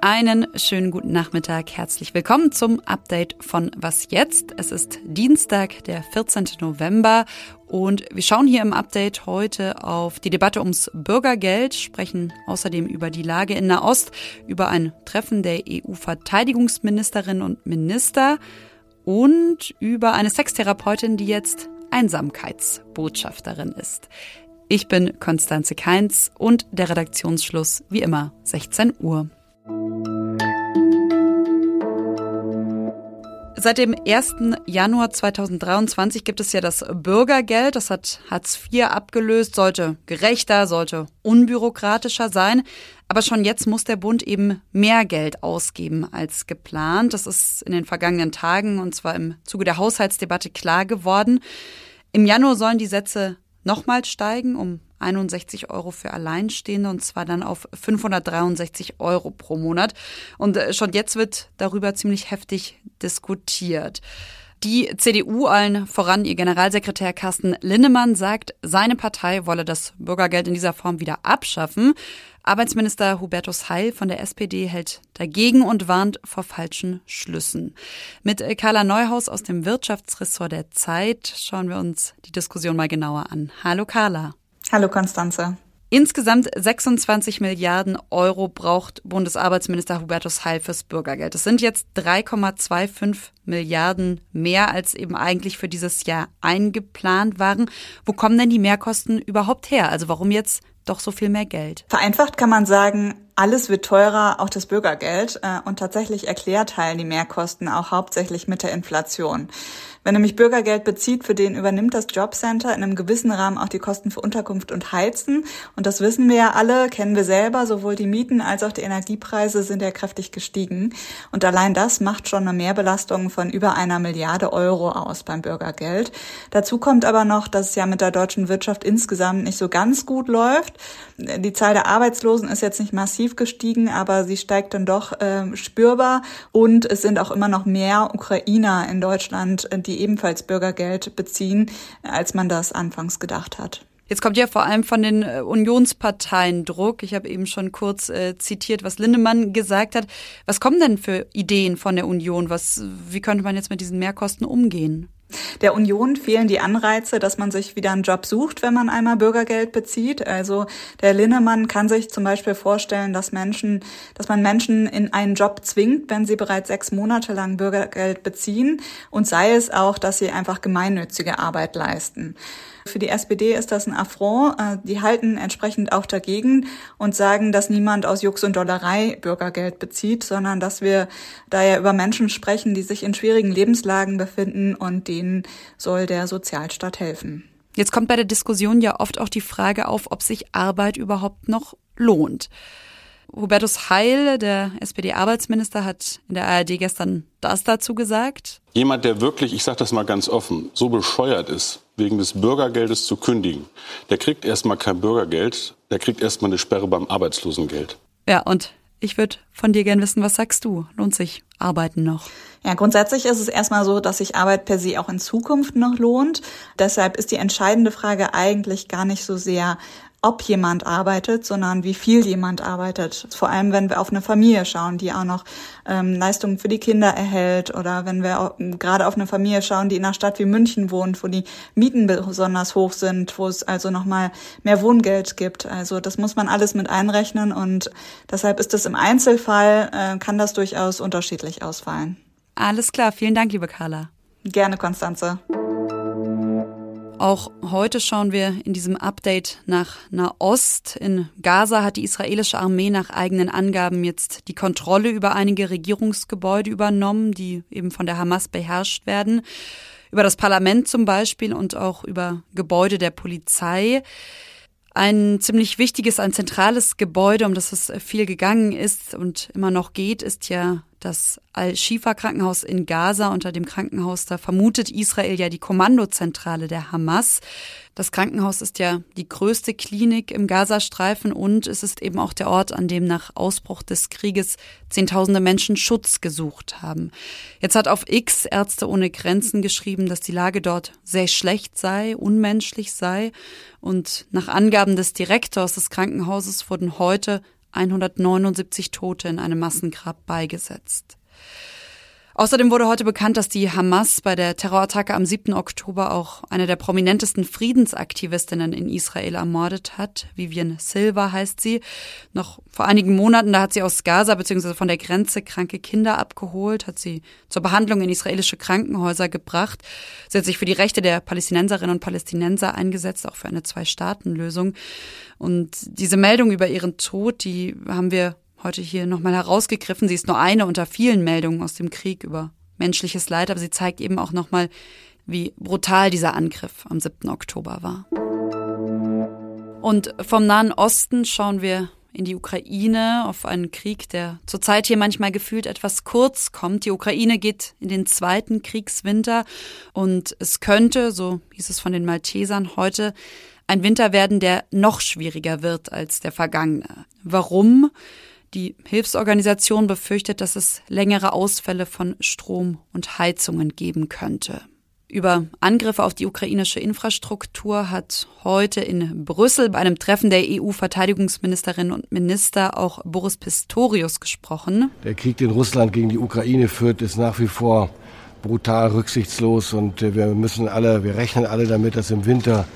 Einen schönen guten Nachmittag. Herzlich willkommen zum Update von Was jetzt? Es ist Dienstag, der 14. November und wir schauen hier im Update heute auf die Debatte ums Bürgergeld, sprechen außerdem über die Lage in Nahost, über ein Treffen der EU-Verteidigungsministerinnen und Minister und über eine Sextherapeutin, die jetzt Einsamkeitsbotschafterin ist. Ich bin Konstanze Keinz und der Redaktionsschluss wie immer 16 Uhr. Seit dem 1. Januar 2023 gibt es ja das Bürgergeld. Das hat Hartz IV abgelöst, sollte gerechter, sollte unbürokratischer sein. Aber schon jetzt muss der Bund eben mehr Geld ausgeben als geplant. Das ist in den vergangenen Tagen und zwar im Zuge der Haushaltsdebatte klar geworden. Im Januar sollen die Sätze nochmal steigen um 61 Euro für Alleinstehende und zwar dann auf 563 Euro pro Monat. Und äh, schon jetzt wird darüber ziemlich heftig diskutiert. Die CDU, allen voran ihr Generalsekretär Carsten Linnemann, sagt, seine Partei wolle das Bürgergeld in dieser Form wieder abschaffen. Arbeitsminister Hubertus Heil von der SPD hält dagegen und warnt vor falschen Schlüssen. Mit Carla Neuhaus aus dem Wirtschaftsressort der Zeit schauen wir uns die Diskussion mal genauer an. Hallo Carla. Hallo Konstanze. Insgesamt 26 Milliarden Euro braucht Bundesarbeitsminister Hubertus Heil fürs Bürgergeld. Das sind jetzt 3,25 Milliarden mehr, als eben eigentlich für dieses Jahr eingeplant waren. Wo kommen denn die Mehrkosten überhaupt her? Also warum jetzt doch so viel mehr Geld? Vereinfacht kann man sagen, alles wird teurer, auch das Bürgergeld. Äh, und tatsächlich erklärt Heil die Mehrkosten auch hauptsächlich mit der Inflation. Wenn nämlich Bürgergeld bezieht, für den übernimmt das Jobcenter in einem gewissen Rahmen auch die Kosten für Unterkunft und Heizen. Und das wissen wir ja alle, kennen wir selber. Sowohl die Mieten als auch die Energiepreise sind ja kräftig gestiegen. Und allein das macht schon eine Mehrbelastung von über einer Milliarde Euro aus beim Bürgergeld. Dazu kommt aber noch, dass es ja mit der deutschen Wirtschaft insgesamt nicht so ganz gut läuft. Die Zahl der Arbeitslosen ist jetzt nicht massiv gestiegen, aber sie steigt dann doch äh, spürbar. Und es sind auch immer noch mehr Ukrainer in Deutschland, die die ebenfalls Bürgergeld beziehen, als man das anfangs gedacht hat. Jetzt kommt ja vor allem von den äh, Unionsparteien Druck. Ich habe eben schon kurz äh, zitiert, was Lindemann gesagt hat. Was kommen denn für Ideen von der Union? Was, wie könnte man jetzt mit diesen Mehrkosten umgehen? Der Union fehlen die Anreize, dass man sich wieder einen Job sucht, wenn man einmal Bürgergeld bezieht. Also der Linnemann kann sich zum Beispiel vorstellen, dass Menschen, dass man Menschen in einen Job zwingt, wenn sie bereits sechs Monate lang Bürgergeld beziehen und sei es auch, dass sie einfach gemeinnützige Arbeit leisten. Für die SPD ist das ein Affront. Äh, die halten entsprechend auch dagegen und sagen, dass niemand aus Jux und Dollerei Bürgergeld bezieht, sondern dass wir da ja über Menschen sprechen, die sich in schwierigen Lebenslagen befinden und denen soll der Sozialstaat helfen. Jetzt kommt bei der Diskussion ja oft auch die Frage auf, ob sich Arbeit überhaupt noch lohnt. Hubertus Heil, der SPD-Arbeitsminister, hat in der ARD gestern das dazu gesagt. Jemand, der wirklich, ich sage das mal ganz offen, so bescheuert ist, wegen des Bürgergeldes zu kündigen, der kriegt erstmal kein Bürgergeld, der kriegt erstmal eine Sperre beim Arbeitslosengeld. Ja, und ich würde von dir gern wissen, was sagst du? Lohnt sich Arbeiten noch? Ja, grundsätzlich ist es erstmal so, dass sich Arbeit per se auch in Zukunft noch lohnt. Deshalb ist die entscheidende Frage eigentlich gar nicht so sehr, ob jemand arbeitet, sondern wie viel jemand arbeitet. Vor allem, wenn wir auf eine Familie schauen, die auch noch ähm, Leistungen für die Kinder erhält oder wenn wir auch, gerade auf eine Familie schauen, die in einer Stadt wie München wohnt, wo die Mieten besonders hoch sind, wo es also nochmal mehr Wohngeld gibt. Also das muss man alles mit einrechnen und deshalb ist es im Einzelfall, äh, kann das durchaus unterschiedlich ausfallen. Alles klar, vielen Dank, liebe Carla. Gerne, Konstanze. Auch heute schauen wir in diesem Update nach Nahost. In Gaza hat die israelische Armee nach eigenen Angaben jetzt die Kontrolle über einige Regierungsgebäude übernommen, die eben von der Hamas beherrscht werden. Über das Parlament zum Beispiel und auch über Gebäude der Polizei. Ein ziemlich wichtiges, ein zentrales Gebäude, um das es viel gegangen ist und immer noch geht, ist ja Das Al-Shifa-Krankenhaus in Gaza, unter dem Krankenhaus, da vermutet Israel ja die Kommandozentrale der Hamas. Das Krankenhaus ist ja die größte Klinik im Gazastreifen und es ist eben auch der Ort, an dem nach Ausbruch des Krieges Zehntausende Menschen Schutz gesucht haben. Jetzt hat auf X Ärzte ohne Grenzen geschrieben, dass die Lage dort sehr schlecht sei, unmenschlich sei. Und nach Angaben des Direktors des Krankenhauses wurden heute 179 Tote in einem Massengrab beigesetzt. Außerdem wurde heute bekannt, dass die Hamas bei der Terrorattacke am 7. Oktober auch eine der prominentesten Friedensaktivistinnen in Israel ermordet hat. Vivian Silva heißt sie. Noch vor einigen Monaten, da hat sie aus Gaza bzw. von der Grenze kranke Kinder abgeholt, hat sie zur Behandlung in israelische Krankenhäuser gebracht. Sie hat sich für die Rechte der Palästinenserinnen und Palästinenser eingesetzt, auch für eine Zwei-Staaten-Lösung. Und diese Meldung über ihren Tod, die haben wir heute hier nochmal herausgegriffen. Sie ist nur eine unter vielen Meldungen aus dem Krieg über menschliches Leid, aber sie zeigt eben auch nochmal, wie brutal dieser Angriff am 7. Oktober war. Und vom Nahen Osten schauen wir in die Ukraine, auf einen Krieg, der zurzeit hier manchmal gefühlt etwas kurz kommt. Die Ukraine geht in den zweiten Kriegswinter und es könnte, so hieß es von den Maltesern heute, ein Winter werden, der noch schwieriger wird als der vergangene. Warum? Die Hilfsorganisation befürchtet, dass es längere Ausfälle von Strom und Heizungen geben könnte. Über Angriffe auf die ukrainische Infrastruktur hat heute in Brüssel bei einem Treffen der EU-Verteidigungsministerinnen und Minister auch Boris Pistorius gesprochen. Der Krieg, den Russland gegen die Ukraine führt, ist nach wie vor brutal rücksichtslos und äh, wir müssen alle, wir rechnen alle damit, dass im Winter,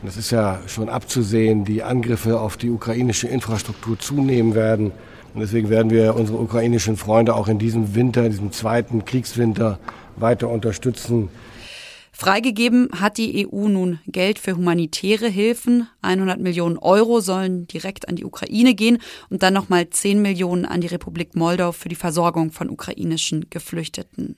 und das ist ja schon abzusehen, die Angriffe auf die ukrainische Infrastruktur zunehmen werden. Und deswegen werden wir unsere ukrainischen Freunde auch in diesem Winter, in diesem zweiten Kriegswinter weiter unterstützen. Freigegeben hat die EU nun Geld für humanitäre Hilfen. 100 Millionen Euro sollen direkt an die Ukraine gehen und dann nochmal 10 Millionen an die Republik Moldau für die Versorgung von ukrainischen Geflüchteten.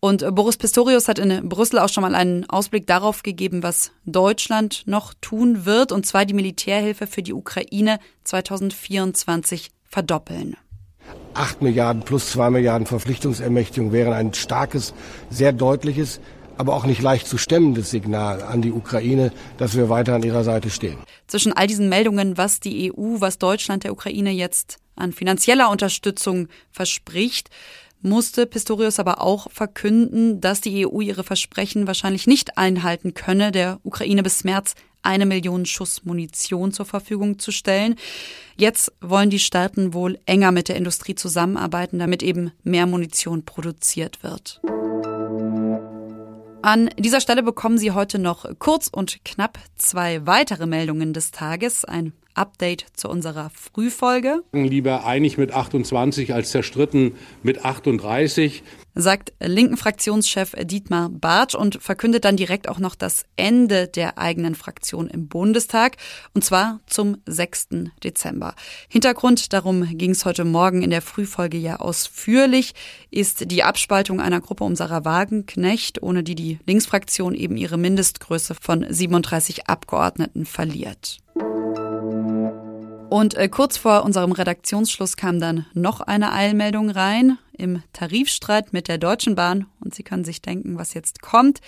Und Boris Pistorius hat in Brüssel auch schon mal einen Ausblick darauf gegeben, was Deutschland noch tun wird, und zwar die Militärhilfe für die Ukraine 2024 verdoppeln. 8 Milliarden plus 2 Milliarden Verpflichtungsermächtigung wären ein starkes, sehr deutliches, aber auch nicht leicht zu stemmendes Signal an die Ukraine, dass wir weiter an ihrer Seite stehen. Zwischen all diesen Meldungen, was die EU, was Deutschland der Ukraine jetzt an finanzieller Unterstützung verspricht, musste Pistorius aber auch verkünden, dass die EU ihre Versprechen wahrscheinlich nicht einhalten könne, der Ukraine bis März eine Million Schuss Munition zur Verfügung zu stellen. Jetzt wollen die Staaten wohl enger mit der Industrie zusammenarbeiten, damit eben mehr Munition produziert wird. An dieser Stelle bekommen Sie heute noch kurz und knapp zwei weitere Meldungen des Tages. Ein Update zu unserer Frühfolge. Lieber einig mit 28 als zerstritten mit 38 sagt linken Fraktionschef Dietmar Bartsch und verkündet dann direkt auch noch das Ende der eigenen Fraktion im Bundestag, und zwar zum 6. Dezember. Hintergrund, darum ging es heute Morgen in der Frühfolge ja ausführlich, ist die Abspaltung einer Gruppe um Sarah Wagenknecht, ohne die die Linksfraktion eben ihre Mindestgröße von 37 Abgeordneten verliert. Und äh, kurz vor unserem Redaktionsschluss kam dann noch eine Eilmeldung rein. Im Tarifstreit mit der Deutschen Bahn, und Sie können sich denken, was jetzt kommt,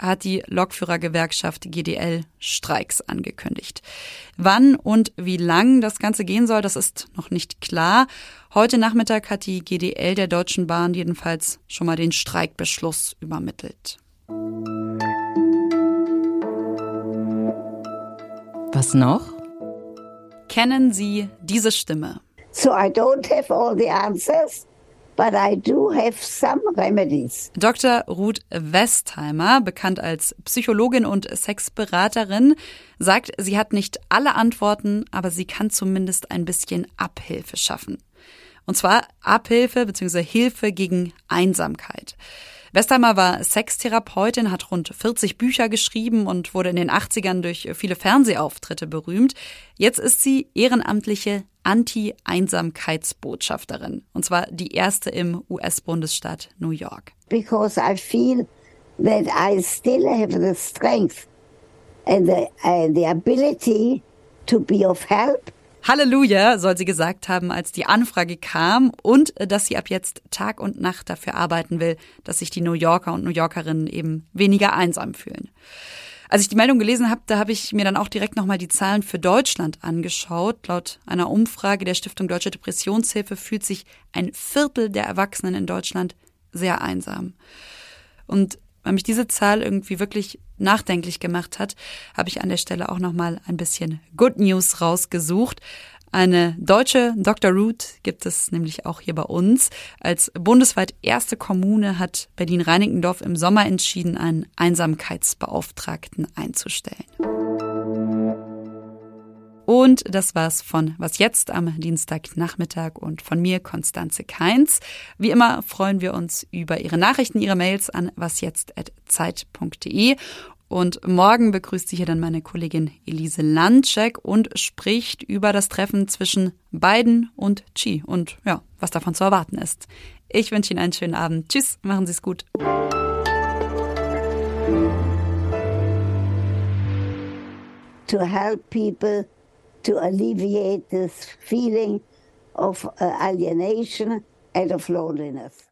hat die Lokführergewerkschaft GDL Streiks angekündigt. Wann und wie lang das Ganze gehen soll, das ist noch nicht klar. Heute Nachmittag hat die GDL der Deutschen Bahn jedenfalls schon mal den Streikbeschluss übermittelt. Was noch? Kennen Sie diese Stimme? So I don't have all the answers. But I do have some remedies. Dr. Ruth Westheimer, bekannt als Psychologin und Sexberaterin, sagt, sie hat nicht alle Antworten, aber sie kann zumindest ein bisschen Abhilfe schaffen. Und zwar Abhilfe bzw. Hilfe gegen Einsamkeit. Westheimer war Sextherapeutin, hat rund 40 Bücher geschrieben und wurde in den 80ern durch viele Fernsehauftritte berühmt. Jetzt ist sie ehrenamtliche Anti-Einsamkeitsbotschafterin. Und zwar die erste im US-Bundesstaat New York. Because I feel that I still have the strength and the, uh, the ability to be of help Halleluja, soll sie gesagt haben, als die Anfrage kam und äh, dass sie ab jetzt Tag und Nacht dafür arbeiten will, dass sich die New Yorker und New Yorkerinnen eben weniger einsam fühlen. Als ich die Meldung gelesen habe, da habe ich mir dann auch direkt nochmal die Zahlen für Deutschland angeschaut. Laut einer Umfrage der Stiftung Deutsche Depressionshilfe fühlt sich ein Viertel der Erwachsenen in Deutschland sehr einsam. Und weil mich diese Zahl irgendwie wirklich nachdenklich gemacht hat, habe ich an der Stelle auch nochmal ein bisschen Good News rausgesucht. Eine deutsche Dr. Root gibt es nämlich auch hier bei uns. Als bundesweit erste Kommune hat Berlin-Reinickendorf im Sommer entschieden, einen Einsamkeitsbeauftragten einzustellen. Und das war's von Was jetzt am Dienstagnachmittag und von mir, Konstanze Keins. Wie immer freuen wir uns über Ihre Nachrichten, Ihre Mails an wasjetzt.zeit.de. Und morgen begrüßt Sie hier dann meine Kollegin Elise Landcheck und spricht über das Treffen zwischen Biden und Xi und ja, was davon zu erwarten ist. Ich wünsche Ihnen einen schönen Abend. Tschüss, machen Sie es gut. To help people to alleviate this feeling of uh, alienation and of loneliness.